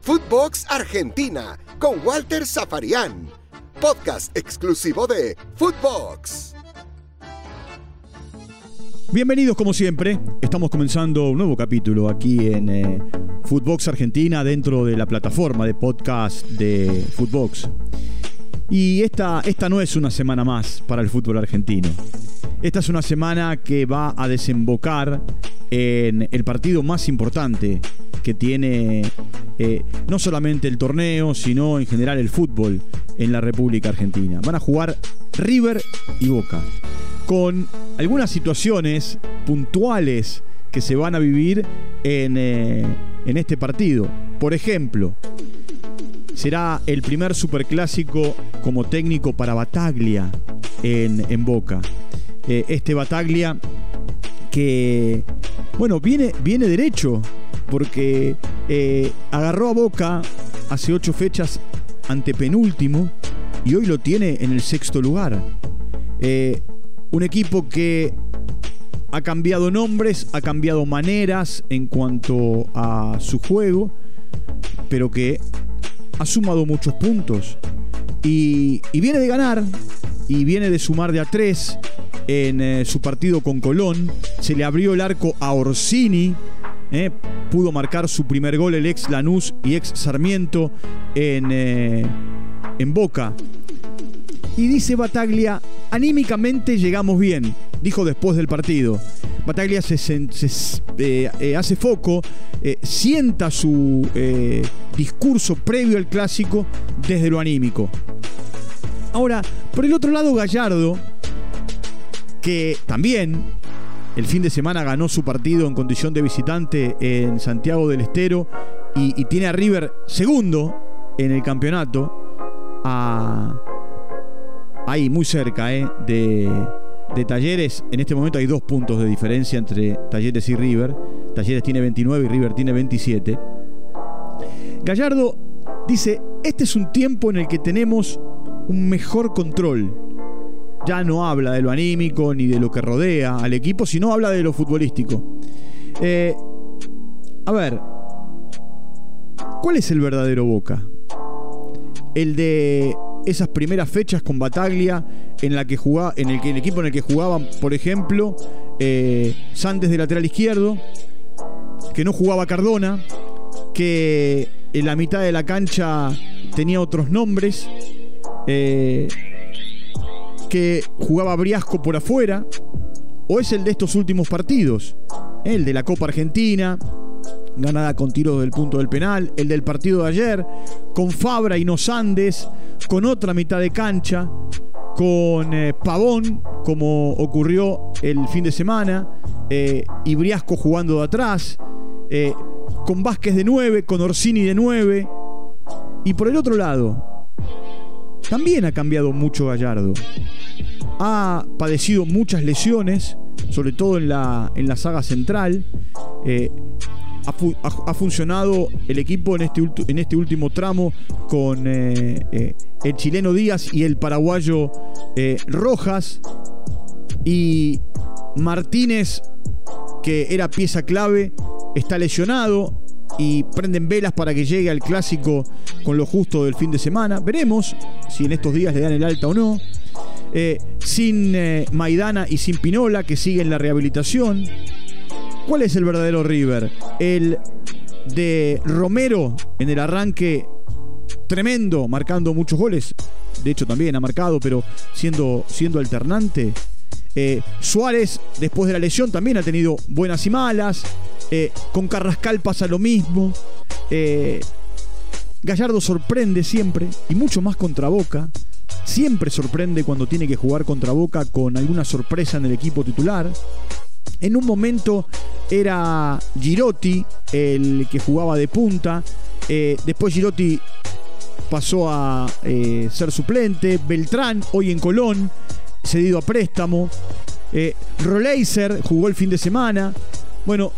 Footbox Argentina con Walter Zafarian. Podcast exclusivo de Footbox. Bienvenidos como siempre. Estamos comenzando un nuevo capítulo aquí en eh, Footbox Argentina dentro de la plataforma de podcast de Footbox. Y esta, esta no es una semana más para el fútbol argentino. Esta es una semana que va a desembocar en el partido más importante que tiene eh, no solamente el torneo, sino en general el fútbol en la República Argentina. Van a jugar River y Boca, con algunas situaciones puntuales que se van a vivir en, eh, en este partido. Por ejemplo, será el primer superclásico como técnico para Bataglia en, en Boca. Eh, este Bataglia que, bueno, viene, viene derecho porque eh, agarró a Boca hace ocho fechas ante penúltimo y hoy lo tiene en el sexto lugar. Eh, un equipo que ha cambiado nombres, ha cambiado maneras en cuanto a su juego, pero que ha sumado muchos puntos. Y, y viene de ganar, y viene de sumar de a tres en eh, su partido con Colón. Se le abrió el arco a Orsini. eh, pudo marcar su primer gol el ex Lanús y ex Sarmiento en, eh, en Boca. Y dice Bataglia, anímicamente llegamos bien, dijo después del partido. Bataglia hace foco, sienta su discurso previo al clásico desde lo anímico. Ahora, por el otro lado, Gallardo, que también el fin de semana ganó su partido en condición de visitante en Santiago del Estero y, tiene a River segundo en el campeonato, a- ahí muy cerca eh, de, de Talleres. En este momento hay dos puntos de diferencia entre Talleres y River. Talleres tiene 29 y River tiene 27. Gallardo dice, este es un tiempo en el que tenemos un mejor control. Ya no habla de lo anímico ni de lo que rodea al equipo, sino habla de lo futbolístico. Eh, a ver, ¿cuál es el verdadero Boca? El de esas primeras fechas con Bataglia en la que jugaba, en el, que- el equipo en el que jugaban, por ejemplo, eh, de lateral izquierdo, que no jugaba Cardona, que en la mitad de la cancha tenía otros nombres, eh, que jugaba Briasco por afuera, o es el de estos últimos partidos, el de la Copa Argentina, ganada con tiros del punto del penal, el del partido de ayer, con Fabra y Nos Andes, con otra mitad de cancha, con eh, Pavón, como ocurrió el fin de semana, eh, y Briasco jugando de atrás, eh, con Vázquez de 9, con Orsini de 9, y por el otro lado, también ha cambiado mucho Gallardo. Ha padecido muchas lesiones, sobre todo en la, en la saga central. Eh, ha, fu- ha- ha funcionado el equipo en este, en este último tramo con eh, eh, el chileno Díaz y el paraguayo Rojas. Y Martínez, que era pieza clave, está lesionado y prenden velas para que llegue al clásico con lo justo del fin de semana. Veremos si en estos días le dan el alta o no. Eh, sin eh, Maidana y sin Pinola, que siguen la rehabilitación. ¿Cuál es el verdadero River? El de Romero en el arranque tremendo, marcando muchos goles. De hecho, también ha marcado, pero siendo, siendo alternante. Eh, Suárez, después de la lesión, también ha tenido buenas y malas. Eh, con Carrascal pasa lo mismo. Eh, Gallardo sorprende siempre, y mucho más contra Boca. Siempre sorprende cuando tiene que jugar contra Boca con alguna sorpresa en el equipo titular. En un momento era Girotti el que jugaba de punta. Después Girotti pasó a ser suplente. Beltrán, hoy en Colón, cedido a préstamo. Eh, Roleiser jugó el fin de semana. Bueno,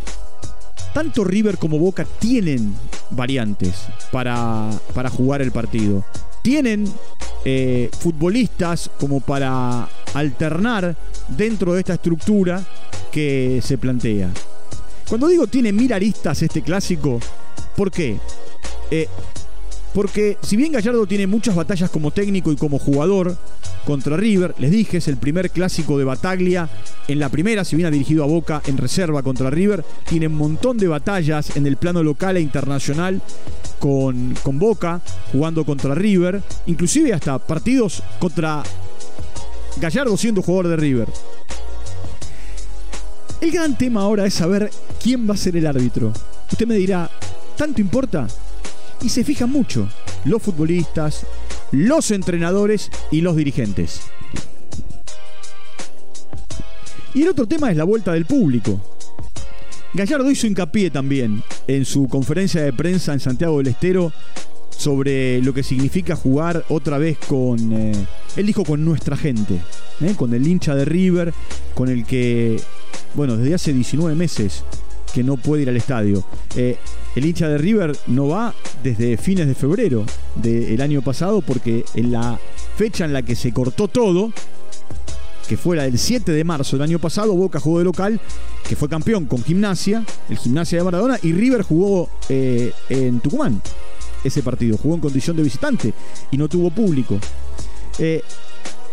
tanto River como Boca tienen variantes para, para jugar el partido. Tienen eh, futbolistas como para alternar dentro de esta estructura que se plantea. Cuando digo tiene mil aristas este clásico, ¿por qué? Eh, porque si bien Gallardo tiene muchas batallas como técnico y como jugador contra River, les dije, es el primer clásico de Bataglia en la primera, si bien ha dirigido a Boca en reserva contra River, tiene un montón de batallas en el plano local e internacional con, con Boca, jugando contra River, inclusive hasta partidos contra Gallardo siendo jugador de River. El gran tema ahora es saber quién va a ser el árbitro. Usted me dirá, ¿tanto importa? Y se fijan mucho los futbolistas, los entrenadores y los dirigentes. Y el otro tema es la vuelta del público. Gallardo hizo hincapié también en su conferencia de prensa en Santiago del Estero sobre lo que significa jugar otra vez con, eh, él dijo con nuestra gente, ¿eh? con el hincha de River, con el que, bueno, desde hace 19 meses que no puede ir al estadio. Eh, el hincha de River no va desde fines de febrero del año pasado porque en la fecha en la que se cortó todo, que fue la del 7 de marzo del año pasado, Boca jugó de local, que fue campeón con Gimnasia, el Gimnasia de Maradona, y River jugó eh, en Tucumán ese partido, jugó en condición de visitante y no tuvo público. Eh,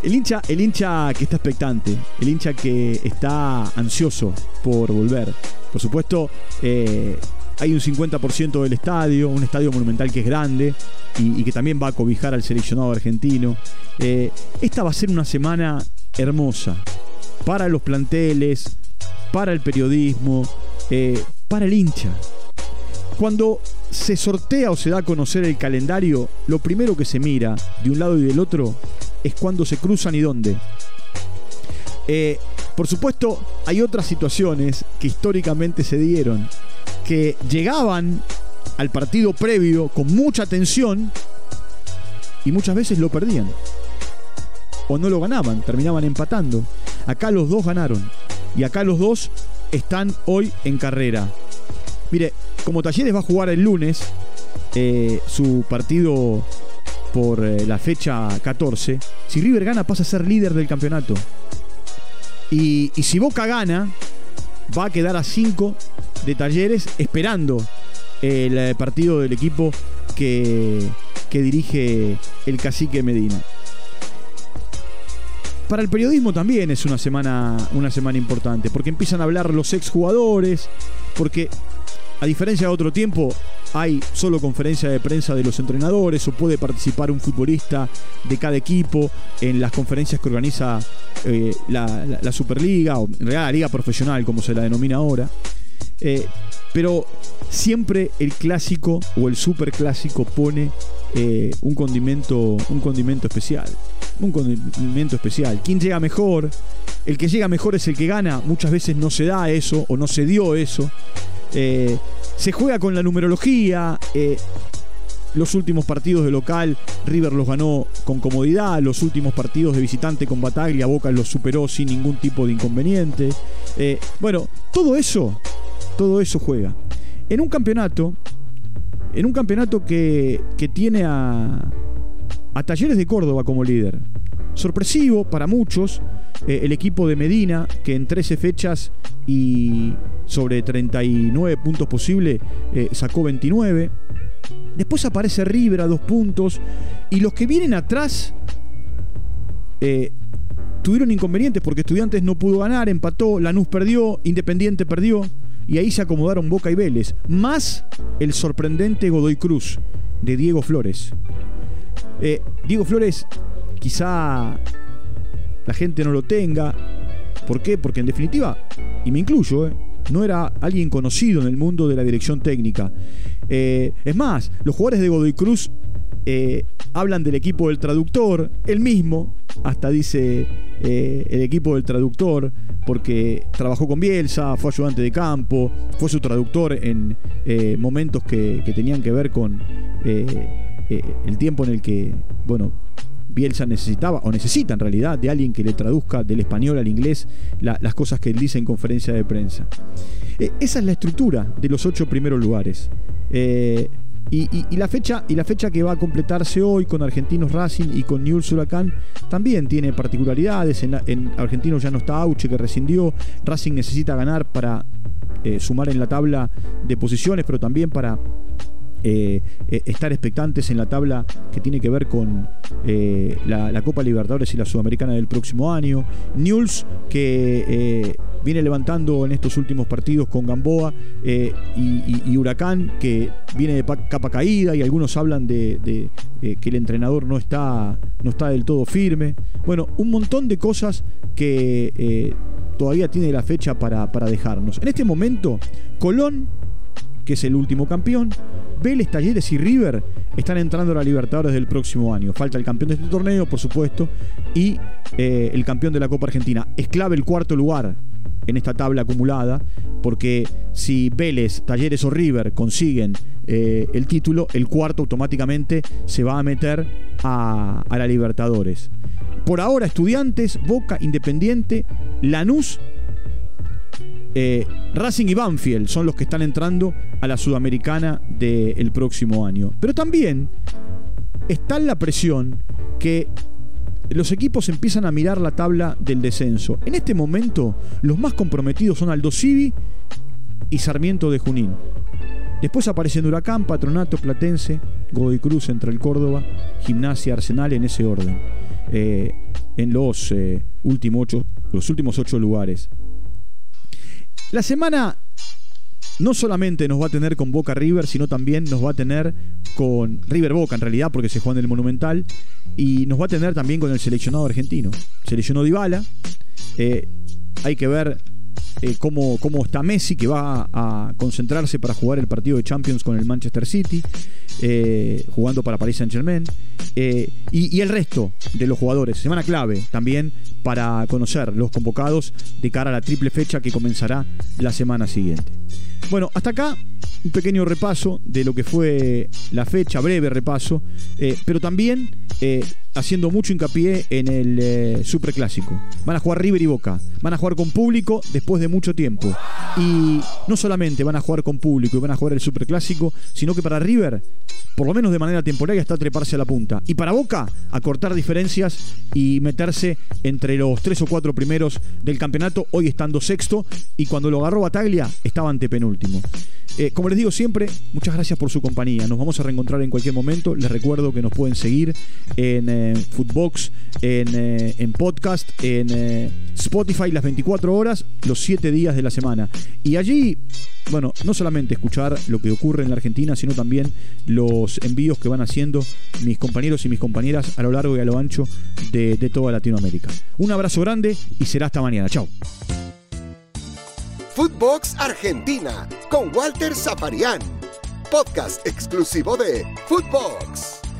el hincha, el hincha que está expectante, el hincha que está ansioso por volver. Por supuesto, eh, hay un 50% del estadio, un estadio monumental que es grande y, que también va a cobijar al seleccionado argentino. esta va a ser una semana hermosa para los planteles, para el periodismo, eh, para el hincha. Cuando se sortea o se da a conocer el calendario, lo primero que se mira de un lado y del otro es cuándo se cruzan y dónde. Eh, por supuesto, hay otras situaciones que históricamente se dieron, que llegaban al partido previo con mucha tensión y muchas veces lo perdían o no lo ganaban, terminaban empatando. Acá los dos ganaron y acá los dos están hoy en carrera. Mire, como Talleres va a jugar el lunes eh, su partido por eh, la fecha 14, si River gana pasa a ser líder del campeonato. Y, si Boca gana, va a quedar a 5 de Talleres esperando el eh, partido del equipo que, que dirige el cacique Medina. Para el periodismo también es una semana, una semana importante, porque empiezan a hablar los exjugadores, porque a diferencia de otro tiempo, hay solo conferencia de prensa de los entrenadores o puede participar un futbolista de cada equipo en las conferencias que organiza eh, la, Superliga o en realidad la Liga Profesional, como se la denomina ahora. Eh, pero siempre el clásico o el superclásico pone eh, un, condimento, un condimento especial. Un condimento especial. ¿Quién llega mejor? El que llega mejor es el que gana. Muchas veces no se da eso o no se dio eso. Eh, se juega con la numerología. Eh, los últimos partidos de local, River los ganó con comodidad. Los últimos partidos de visitante con Bataglia, Boca los superó sin ningún tipo de inconveniente. bueno, todo eso, todo eso juega. En un campeonato en un campeonato que, tiene a, a Talleres de Córdoba como líder. Sorpresivo para muchos, eh, el equipo de Medina, que en 13 fechas y sobre 39 puntos posible, eh, sacó 29. Después aparece River a dos puntos. Y los que vienen atrás eh, tuvieron inconvenientes porque Estudiantes no pudo ganar, empató, Lanús perdió, Independiente perdió y ahí se acomodaron Boca y Vélez, más el sorprendente Godoy Cruz de Diego Flores. Eh, Diego Flores quizá la gente no lo tenga. ¿Por qué? Porque en definitiva, y me incluyo, eh, no era alguien conocido en el mundo de la dirección técnica. Eh, es más, los jugadores de Godoy Cruz hablan del equipo del traductor, él mismo, hasta dice el equipo del traductor, porque trabajó con Bielsa, fue ayudante de campo, fue su traductor en eh, momentos que, tenían que ver con eh, eh, el tiempo en el que, bueno, Bielsa necesitaba, o necesita en realidad, de alguien que le traduzca del español al inglés las cosas que él dice en conferencia de prensa. esa es la estructura de los ocho primeros lugares. Y, la fecha, y la fecha que va a completarse hoy con Argentinos Racing y con Newell's Huracán también tiene particularidades. En, Argentinos ya no está Auche que rescindió. Racing necesita ganar para sumar en la tabla de posiciones, pero también para eh, eh, estar expectantes en la tabla que tiene que ver con eh, la, Copa Libertadores y la Sudamericana del próximo año. Newell's que viene levantando en estos últimos partidos con Gamboa y, Huracán que viene de capa caída y algunos hablan de, que el entrenador no está, no está del todo firme. Bueno, un montón de cosas que todavía tiene la fecha para dejarnos. En este momento, Colón que es el último campeón. Vélez, Talleres y River están entrando a la Libertadores del próximo año. Falta el campeón de este torneo, por supuesto, y eh, el campeón de la Copa Argentina. Es clave el cuarto lugar en esta tabla acumulada, porque si Vélez, Talleres o River consiguen eh, el título, el cuarto automáticamente se va a meter a, a la Libertadores. Por ahora, Estudiantes, Boca, Independiente, Lanús eh, Racing y Banfield son los que están entrando a la Sudamericana del próximo año. Pero también está la presión que los equipos empiezan a mirar la tabla del descenso. En este momento, los más comprometidos son Aldo Civi y Sarmiento de Junín. Después aparecen Huracán, Patronato, Platense, Godoy Cruz, entre el Córdoba, Gimnasia, Arsenal en ese orden. Eh, en los, eh, ocho, los últimos ocho lugares. La semana no solamente nos va a tener con Boca River, sino también nos va a tener con River Boca en realidad, porque se juega en el Monumental, y nos va a tener también con el seleccionado argentino. Seleccionó Dybala. Eh, hay que ver eh, cómo, está Messi, que va a concentrarse para jugar el partido de Champions con el Manchester City, eh, jugando para Paris Saint Germain, y, y, el resto de los jugadores. Semana clave también para conocer los convocados de cara a la triple fecha que comenzará la semana siguiente. Bueno, hasta acá un pequeño repaso de lo que fue la fecha, breve repaso, eh, pero también eh, haciendo mucho hincapié en el eh, Superclásico. Van a jugar River y Boca, van a jugar con público después de mucho tiempo. Y no solamente van a jugar con público y van a jugar el Superclásico, sino que para River, por lo menos de manera temporaria, está treparse a la punta. Y para Boca, acortar diferencias y meterse entre los tres o cuatro primeros del campeonato, hoy estando sexto, y cuando lo agarró Bataglia, estaba antepenúltimo. Eh, como les digo siempre, muchas gracias por su compañía. Nos vamos a reencontrar en cualquier momento. Les recuerdo que nos pueden seguir en eh, Footbox, en, eh, en, podcast, en Spotify las 24 horas, los 7 días de la semana. Y allí, bueno, no solamente escuchar lo que ocurre en la Argentina, sino también los envíos que van haciendo mis compañeros y mis compañeras a lo largo y a lo ancho de, de toda Latinoamérica. Un abrazo grande y será hasta mañana. Chao. Footbox Argentina con Walter Zaparián, podcast exclusivo de Footbox.